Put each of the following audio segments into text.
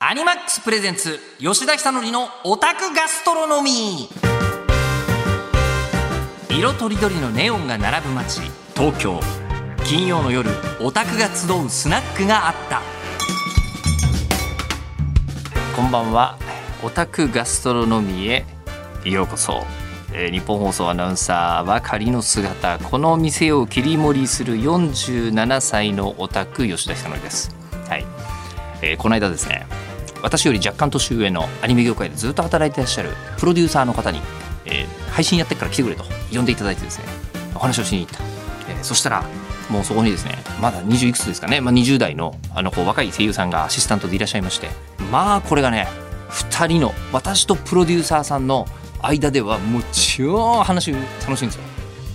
アニマックスプレゼンツ吉田久典のオタクガストロノミ。ー色とりどりのネオンが並ぶ街東京。金曜の夜オタクが集うスナックがあった。こんばんはオタクガストロノミーへ。ようこそ、えー日本放送アナウンサーは仮の姿。この店を切り盛りする47歳のオタク吉田久典です。はい、えーこの間ですね私より若干年上のアニメ業界でずっと働いていらっしゃるプロデューサーの方に、えー配信やってから来てくれと呼んでいただいてですね。お話をしに行った、えーそしたらもうそこにですねまだ20いくつですかね、まあ、20代のあのこう若い声優さんがアシスタントでいらっしゃいまして。まあこれがね2人の私とプロデューサーさんの間ではもう超話楽しいんですよ。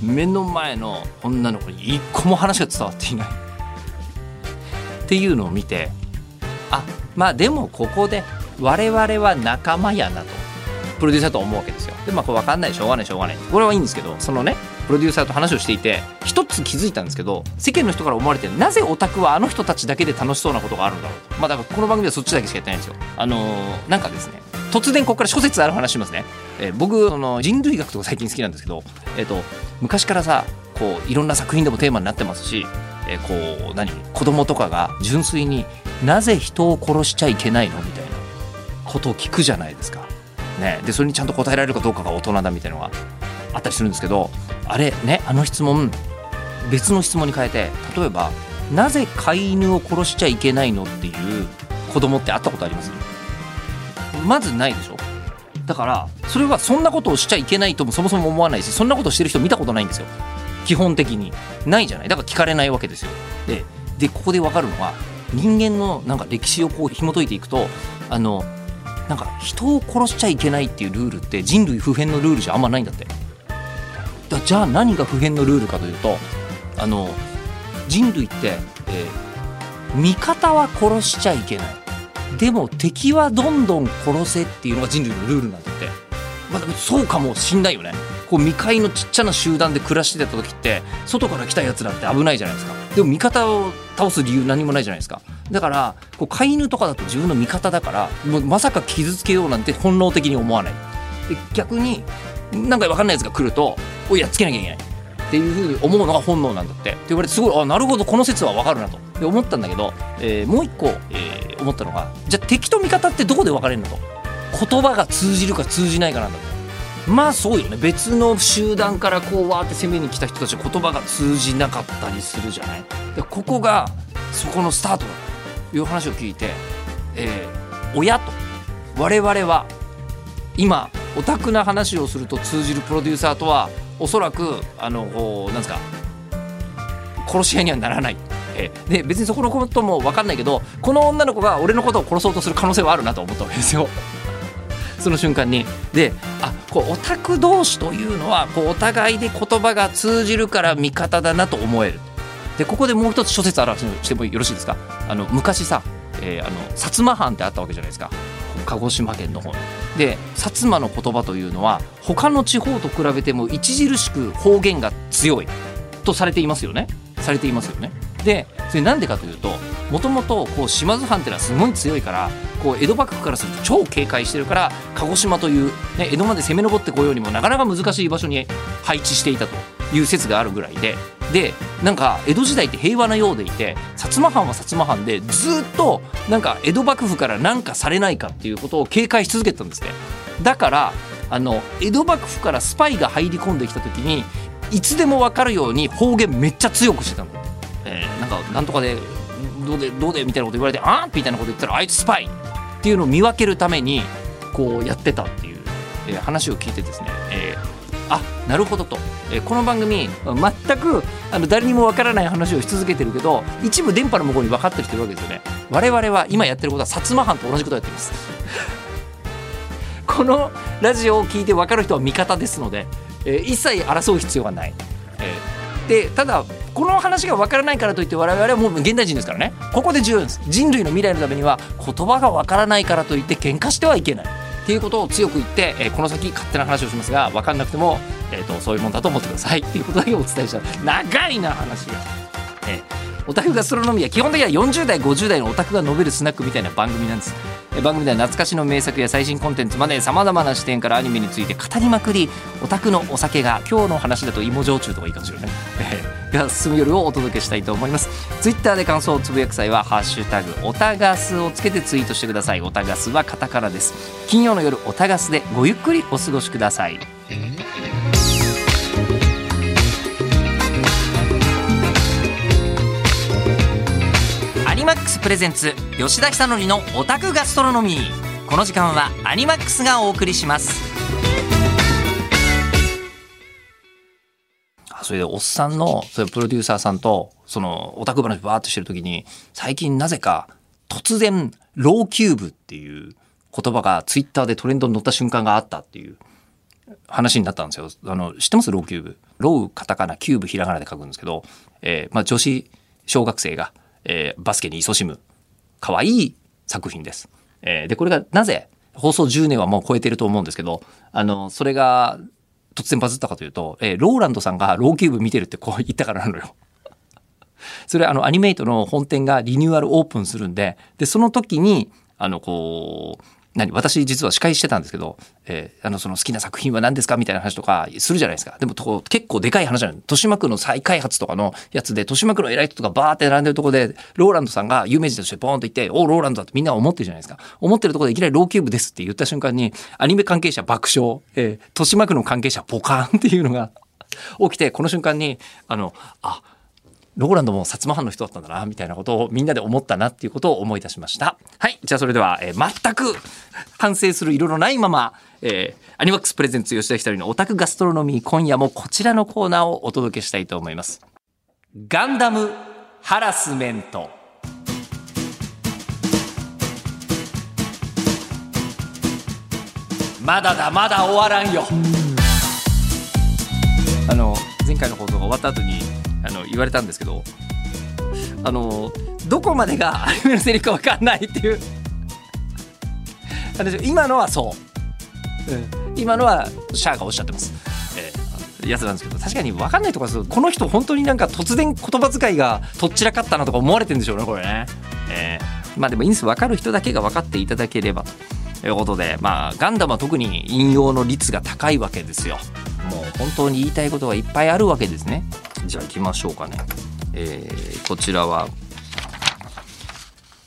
目の前の女の子に一個も話が伝わっていない。っていうのを見てまあでもここで我々は仲間やなと。プロデューサーと思うわけですよ。でまあこれ分かんないしょうがないしょうがない。これはいいんですけどそのねプロデューサーと話をしていて一つ気づいたんですけど世間の人から思われてなぜオタクはあの人たちだけで楽しそうなことがあるんだろうまあだからこの番組はそっちだけしかやってないんですよ。あのーなんかですね突然ここから諸説ある話しますね、えー僕その人類学とか最近好きなんですけど、えー、と昔からさこういろんな作品でもテーマになってますし、えーこう何？子供とかが純粋になぜ人を殺しちゃいけないの？みたいなことを聞くじゃないですか。ね、でそれにちゃんと答えられるかどうかが大人だみたいなのがあったりするんですけどあれ？ね？あの質問別の質問に変えて例えば「なぜ飼い犬を殺しちゃいけないの?」っていう子供って会ったことあります？まずないでしょ。だからそれはそんなことをしちゃいけないともそもそも思わないしそんなことしてる人見たことないんですよ。基本的に。ないじゃない。だから聞かれないわけですよ。ででここで分かるのは人間のなんか歴史をこう紐解いていくとあのなんか人を殺しちゃいけないっていうルールって人類普遍のルールじゃあんまないんだって。だじゃあ何が普遍のルールかというとあの人類って、えー味方は殺しちゃいけない。でも敵はどんどん殺せっていうのが人類のルールなんだって。まあでもそうかもしんないよね。こう未開のちっちゃな集団で暮らしてた時って外から来たやつらって危ないじゃないですか。でも味方を倒す理由何もないじゃないですか。だからこう飼い犬とかだと自分の味方だからもうまさか傷つけようなんて本能的に思わない。で逆になんか分かんないやつが来るとおいやっつけなきゃいけない。っていうふうに思うのが本能なんだって。って言われてすごいあなるほどこの説は分かるなと。で思ったんだけど、えーもう一個、えー思ったのがじゃあ敵と味方ってどこで分かれるのと。言葉が通じるか通じないかなんだとまあそうよね。別の集団からこうわーって攻めに来た人たちは言葉が通じなかったりするじゃない。でここがそこのスタートだという話を聞いて、えー親と。我々は今オタクな話をすると通じるプロデューサーとはおそらくあのこうなんですか殺し合いにはならない。えーで別にそこのことも分かんないけどこの女の子が俺のことを殺そうとする可能性はあるなと思ったわけですよ。その瞬間に。であこうオタク同士というのはこうお互いで言葉が通じるから味方だなと思える。でここでもう一つ諸説あらしてもよろしいですか？あの昔さ、えーあの薩摩藩ってあったわけじゃないですか。鹿児島県の方で薩摩の言葉というのは他の地方と比べても著しく方言が強いとされていますよね。されていますよね。でそれなんでかというともともと島津藩っていうのはすごい強いからこう江戸幕府からすると超警戒してるから鹿児島という、ね、江戸まで攻め上ってこようにもなかなか難しい場所に配置していたという説があるぐらいででなんか江戸時代って平和なようでいて薩摩藩は薩摩藩でずっとなんか江戸幕府から何かされないかっていうことを警戒し続けてたんですねだからあの江戸幕府からスパイが入り込んできた時にいつでも分かるように方言めっちゃ強くしてたの。なんとかでどうでどうでみたいなこと言われてあんみたいなこと言ったらあいつスパイっていうのを見分けるためにこうやってたっていう、えー話を聞いてですね、えーあなるほどと、えーこの番組全くあの誰にもわからない話をし続けてるけど一部電波の向こうに分かってる人いるわけですよね。我々は今やってることは薩摩藩と同じことをやってます。このラジオを聞いて分かる人は味方ですので、えー一切争う必要はない、えーでただこの話が分からないからといって我々はもう現代人ですからね。ここで重要です。人類の未来のためには言葉が分からないからといって喧嘩してはいけない。っていうことを強く言って、えーこの先勝手な話をしますが分かんなくても、えー、とそういうもんだと思ってください。っていうことだけお伝えした。長いな話が、えーオタクガストロノミーは基本的には40代50代のオタクが述べるスナックみたいな番組なんです。番組では懐かしの名作や最新コンテンツまでさまざまな視点からアニメについて語りまくりオタクのお酒が今日の話だと芋焼酎とかいいかもしれない、えが進む夜をお届けしたいと思います。ツイッターで感想をつぶやく際は「ハッシュタグオタガス」をつけてツイートしてください。オタガスはカタカナです。金曜の夜オタガスでごゆっくりお過ごしください。アニマックスプレゼンツ吉田久典のオタクガストロノミーこの時間はアニマックスがお送りしますあそれでおっさんのそれプロデューサーさんとそのオタク話バーっとしてる時に最近なぜか突然ローキューブっていう言葉がツイッターでトレンドに乗った瞬間があったっていう話になったんですよ。あの知ってます？ローキューブ。ローカタカナキューブひらがなで書くんですけど、えーまあ、女子小学生が、えーバスケに勤しむ可愛い作品です。えーでこれがなぜ放送10年はもう超えてると思うんですけどあのそれが突然バズったかというと、えーローランドさんがローキューブ見てるってこう言ったからなのよ。それあのアニメイトの本店がリニューアルオープンするんででその時にあのこう何私実は司会してたんですけど、えーあのその好きな作品は何ですかみたいな話とかするじゃないですか。でもと結構でかい話じゃなの豊島区の再開発とかのやつで豊島区の偉い人とかバーって並んでるとこでローランドさんが有名人としてポーンと言って「おローランドだ」ってみんな思ってるじゃないですか。思ってるとこでいきなり「ローキューブです」って言った瞬間にアニメ関係者爆笑、えー豊島区の関係者ポカーンっていうのが 起きてこの瞬間にあのあローランドも薩摩藩の人だったんだなみたいなことをみんなで思ったなっていうことを思い出しました。はいじゃあそれでは、えー全く反省する色のないまま、えーアニマックスプレゼンツ吉田ひとりのオタクガストロノミー今夜もこちらのコーナーをお届けしたいと思います。ガンダムハラスメント。まだだまだ終わらんよ。前回の放送が終わった後にあの言われたんですけどあのどこまでが アニメのセリフか分かんないっていう。話今のはそう、うん、今のはシャアがおっしゃってます、えーやつなんですけど確かに分かんないところですこの人本当になんか突然言葉遣いが とっちらかったなとか思われてんでしょうねこれね、えーまあでもいいんです分かる人だけが分かっていただければ。ということでまあガンダムは特に引用の率が高いわけですよ。本当に言いたいことがいっぱいあるわけですね。じゃあ行きましょうかね。えーこちらは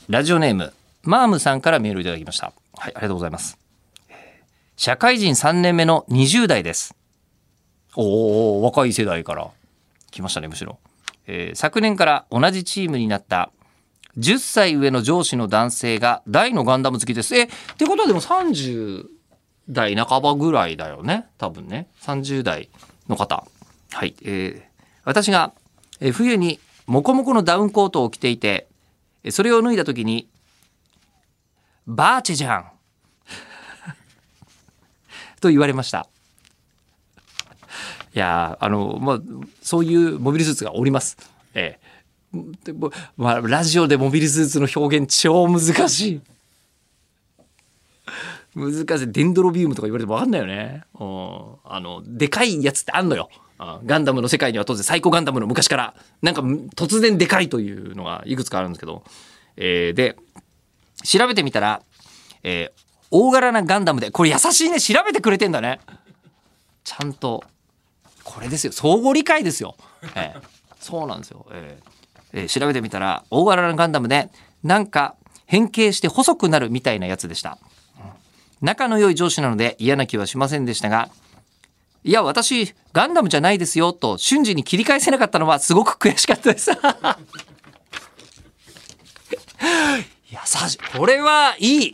ラジオネームマームさんからメールいただきました。はいありがとうございます。社会人3年目の20代です。おお若い世代から。来ましたねむしろ、えー昨年から同じチームになった10歳上の上司の男性が大のガンダム好きです。えってことはでも30代半ばぐらいだよね。多分ね。30代の方。はい、えー私が、えー冬にモコモコのダウンコートを着ていてそれを脱いだ時に「バーチェじゃん」と言われました。いやあのまあそういうモビルスーツがおります。ええでもまあ、ラジオでモビルスーツの表現超難しい。難しい。デンドロビウムとか言われても分かんないよね。あの、でかいやつってあんのよ。ガンダムの世界には当然サイコガンダムの昔から、なんか突然でかいというのがいくつかあるんですけど。えーで、調べてみたら、えー大柄なガンダムで、これ優しいね。調べてくれてんだね。ちゃんとこれですよ相互理解ですよ、ええそうなんですよ、ええええ調べてみたら大柄なガンダムでなんか変形して細くなるみたいなやつでした仲の良い上司なので嫌な気はしませんでしたがいや私ガンダムじゃないですよと瞬時に切り返せなかったのはすごく悔しかったです。優 しいこれはいい。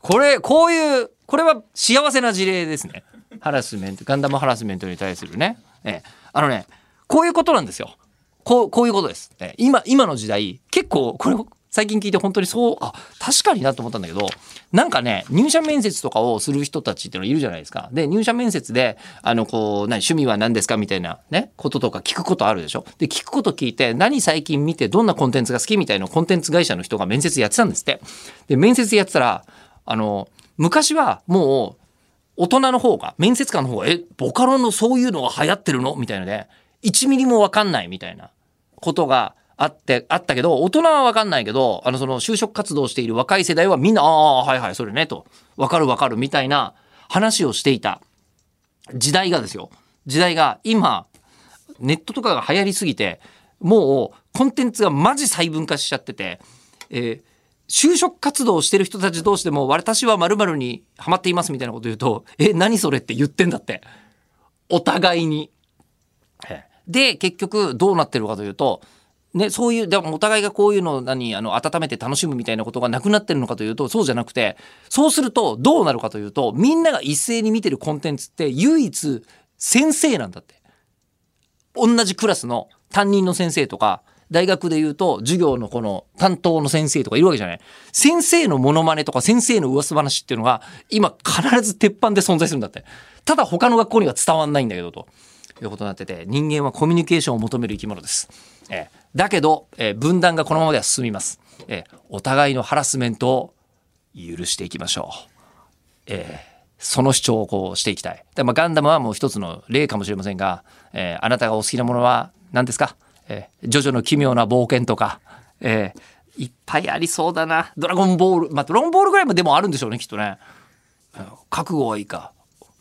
これこういうこれは幸せな事例ですね。ハラスメントガンダムハラスメントに対するね、ええ、あのねこういうことなんですよ。こうこういうことです、ええ。今今の時代結構これ最近聞いて本当にそうあ確かになと思ったんだけどなんかね入社面接とかをする人たちっていうのいるじゃないですかで入社面接であのこう何趣味は何ですかみたいなねこととか聞くことあるでしょで聞くこと聞いて何最近見てどんなコンテンツが好きみたいなコンテンツ会社の人が面接やってたんですってで面接やってたらあの昔はもう大人の方が面接官の方が「えボカロのそういうのが流行ってるの?」みたいので1ミリも分かんないみたいなことがあって、あったけど、大人はわかんないけど、あの、その就職活動をしている若い世代はみんな、ああ、はいはい、それね、と。わかるわかる、みたいな話をしていた時代がですよ。時代が今、ネットとかが流行りすぎて、もうコンテンツがマジ細分化しちゃってて、えー就職活動をしてる人たち同士でも、私は〇〇にハマっていますみたいなこと言うと、え、何それって言ってんだって。お互いに。で、結局どうなってるかというと、ね、そういう、でもお互いがこういうのを何、あの、温めて楽しむみたいなことがなくなってるのかというと、そうじゃなくて、そうするとどうなるかというと、みんなが一斉に見てるコンテンツって唯一先生なんだって。同じクラスの担任の先生とか、大学で言うと授業のこの担当の先生とかいるわけじゃない。先生のモノマネとか先生の噂話っていうのが今必ず鉄板で存在するんだって。ただ他の学校には伝わんないんだけどと。いうことになってて、人間はコミュニケーションを求める生き物です。えーだけど、えー分断がこのままでは進みます。えーお互いのハラスメントを許していきましょう。えーその主張をこうしていきたい。でまあ、ガンダムはもう一つの例かもしれませんが、えーあなたがお好きなものは何ですか、えージョジョの奇妙な冒険とか、えーいっぱいありそうだな。ドラゴンボール。まあ、ドラゴンボールぐらいもでもあるんでしょうね、きっとね。覚悟はいいか。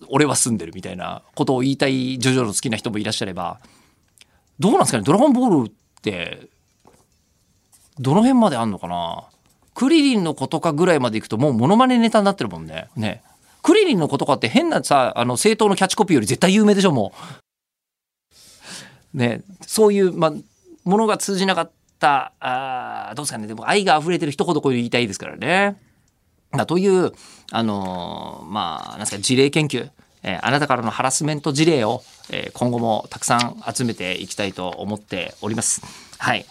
俺は住んでるみたいなことを言いたいジョジョの好きな人もいらっしゃれば、どうなんですかね、ドラゴンボールって、どの辺まであんのかな？クリリンのことかぐらいまでいくともうモノマネネタになってるもんね。ね。クリリンのことかって変なさ、あの、正当のキャッチコピーより絶対有名でしょ、もう。ね。そういう、まあ、ものが通じなかった、あーどうですかね。でも愛が溢れてる人ほどこう言いたいですからね。だという、あのーまあ、なんですか、事例研究、えーあなたからのハラスメント事例を、えー今後もたくさん集めていきたいと思っております。はい。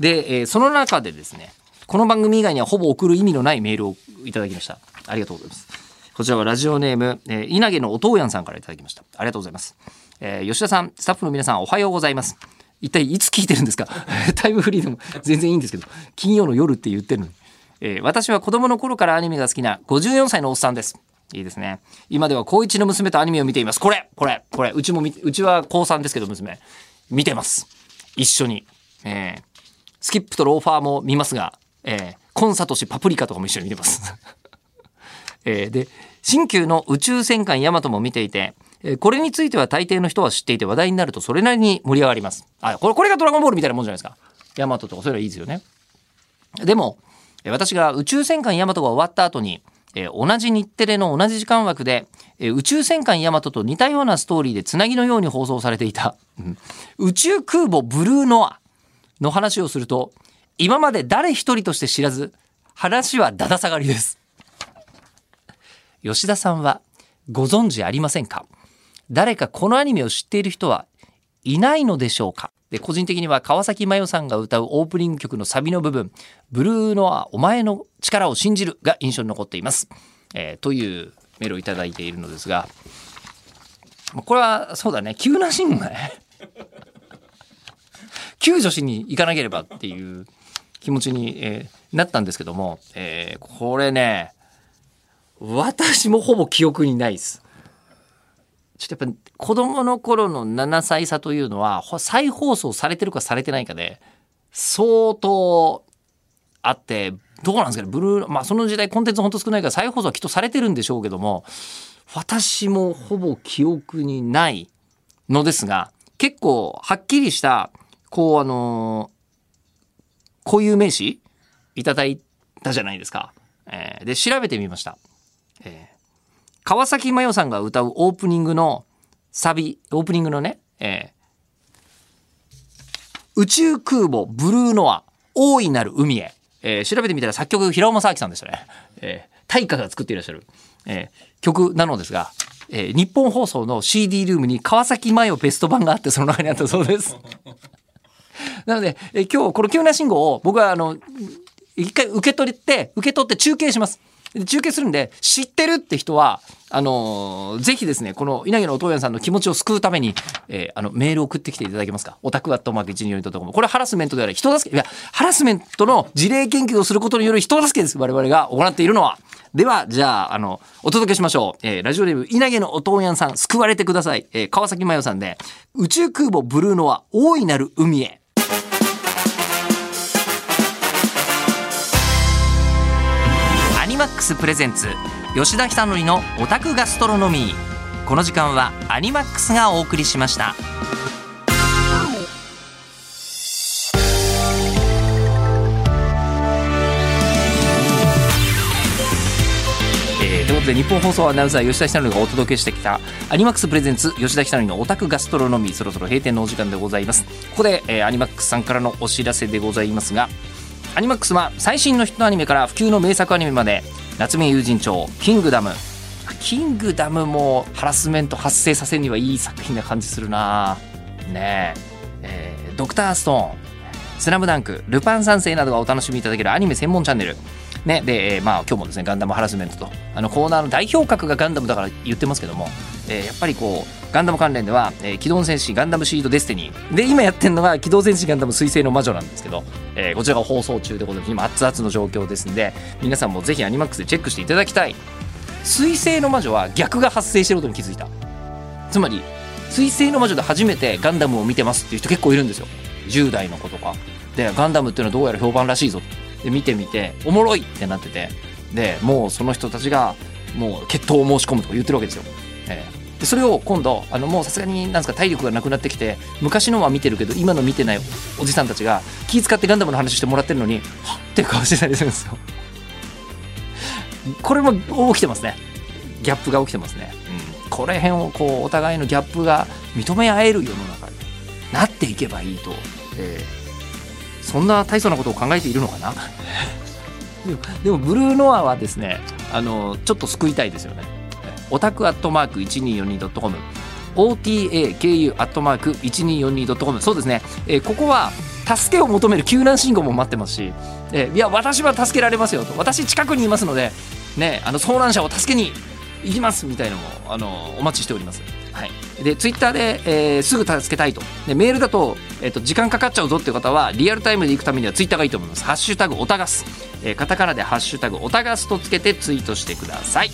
で、えーその中でですね、この番組以外にはほぼ送る意味のないメールをいただきました。ありがとうございます。こちらはラジオネーム、えー稲毛のおとうやんさんからいただきました。ありがとうございます。えー吉田さん、スタッフの皆さん、おはようございます。一体いつ聞いてるんですか？タイムフリーでも全然いいんですけど、金曜の夜って言ってるのに。えー私は子供の頃からアニメが好きな54歳のおっさんです。いいですね。今では高一の娘とアニメを見ています。これこれこれうちもみうちは高3ですけど娘。見てます。一緒に。えースキップとローファーも見ますが、えーコンサトシパプリカとかも一緒に見てます。えーで新旧の宇宙戦艦ヤマトも見ていて、えーこれについては大抵の人は知っていて話題になるとそれなりに盛り上がります。あ、これ、これがドラゴンボールみたいなもんじゃないですか。ヤマトとかそういうのはいいですよね。でも、私が宇宙戦艦ヤマトが終わった後に、えー同じ日テレの同じ時間枠で、えー宇宙戦艦ヤマトと似たようなストーリーでつなぎのように放送されていた、宇宙空母ブルーノアの話をすると、今まで誰一人として知らず、話はだだ下がりです。吉田さんはご存知ありませんか？誰かこのアニメを知っている人はいないのでしょうか？で個人的には川崎麻世さんが歌うオープニング曲のサビの部分「ブルーノアお前の力を信じる」が印象に残っています。えーというメールをいただいているのですがこれはそうだね急なシーンがね救助しに行かなければっていう気持ちに、えーなったんですけども、えーこれね私もほぼ記憶にないです。ちょっとやっぱ子供の頃の7歳差というのは再放送されてるかされてないかで相当あってどうなんですかねブルーまあその時代コンテンツほんと少ないから再放送はきっとされてるんでしょうけども私もほぼ記憶にないのですが結構はっきりしたこうあの固有名詞いただいたじゃないですか。えーで調べてみました。えー川崎麻世さんが歌うオープニングのサビオープニングのね、えー宇宙空母ブルーノア大いなる海へ、えー調べてみたら作曲平尾正明さんでしたね、えー大化が作っていらっしゃる、えー曲なのですが、えー日本放送の CD ルームに川崎麻世ベスト版があってその中にあったそうです。なので、えー今日この急な信号を僕はあの一回受け取って受け取って中継します。中継するんで知ってるって人はあのーぜひですねこの稲毛のお父やんさんの気持ちを救うために、えーあのメール送ってきていただけますか？オタクアットマーク 124.com これハラスメントであれ人助けいやハラスメントの事例研究をすることによる人助けです我々が行っているのは。ではじゃああのお届けしましょう、えーラジオネーム稲毛のお父やんさん救われてください、えー川崎麻世さんで宇宙空母ブルーノは大いなる海へ。スプレゼンツ吉田久典のオタクガストロノミー。この時間はアニマックスがお送りしました。えーということでニッポン放送アナウンサー吉田尚記がお届けしてきたアニマックスプレゼンツ吉田尚記のオタクガストロノミー。そろそろ閉店のお時間でございます。ここで、えーアニマックスさんからのお知らせでございますがアニマックスは最新のヒットアニメから不朽の名作アニメまで夏目友人帳キングダム。キングダムもハラスメント発生させるにはいい作品な感じするな。ねえ。えードクターストーン。スラムダンク。ルパン三世などがお楽しみいただけるアニメ専門チャンネル。ね、で、えーまあ、今日もですねガンダムハラスメントと。あのコーナーの代表格がガンダムだから言ってますけども、えーやっぱりこうガンダム関連では、えー機動戦士ガンダムシードデスティニー。で今やってるのが機動戦士ガンダム水星の魔女なんですけど、えーこちらが放送中でございます。今熱々の状況ですんで皆さんもぜひアニマックスでチェックしていただきたい。水星の魔女は逆が発生してることに気づいた。つまり水星の魔女で初めてガンダムを見てますっていう人結構いるんですよ。10代の子とか。でガンダムっていうのはどうやら評判らしいぞ。で見てみておもろいってなってて。でもうその人たちがもう決闘を申し込むとか言ってるわけですよ、ええでそれを今度あのもうさすがになんですか体力がなくなってきて昔のは見てるけど今の見てないおじさんたちが気遣ってガンダムの話してもらってるのにはっって顔してたりするんですよ。これも起きてますね。ギャップが起きてますね、うん、これ辺をこうお互いのギャップが認め合える世の中になっていけばいいと、えーそんな大層なことを考えているのかな？でもでもブルーノアはですねあのちょっと救いたいですよねオタクアットマーク 1242.com OTAKU アットマーク 1242.com そうですね、えーここは助けを求める救難信号も待ってますし、えーいや私は助けられますよと。私近くにいますので、ね、あの遭難者を助けに行きますみたいのもあのお待ちしております。はい、でツイッターで、えーすぐ助けたいと。でメールだと,、えーと時間かかっちゃうぞっていう方はリアルタイムで行くためにはツイッターがいいと思います「ハッシュタグオタガス」えーカタカナで「ハッシュタグオタガス」とつけてツイートしてください。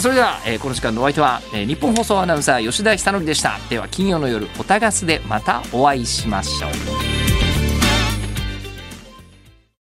それでは、えーこの時間のお相手は、えー日本放送アナウンサー吉田久典でした。では金曜の夜おたがすでまたお会いしましょう。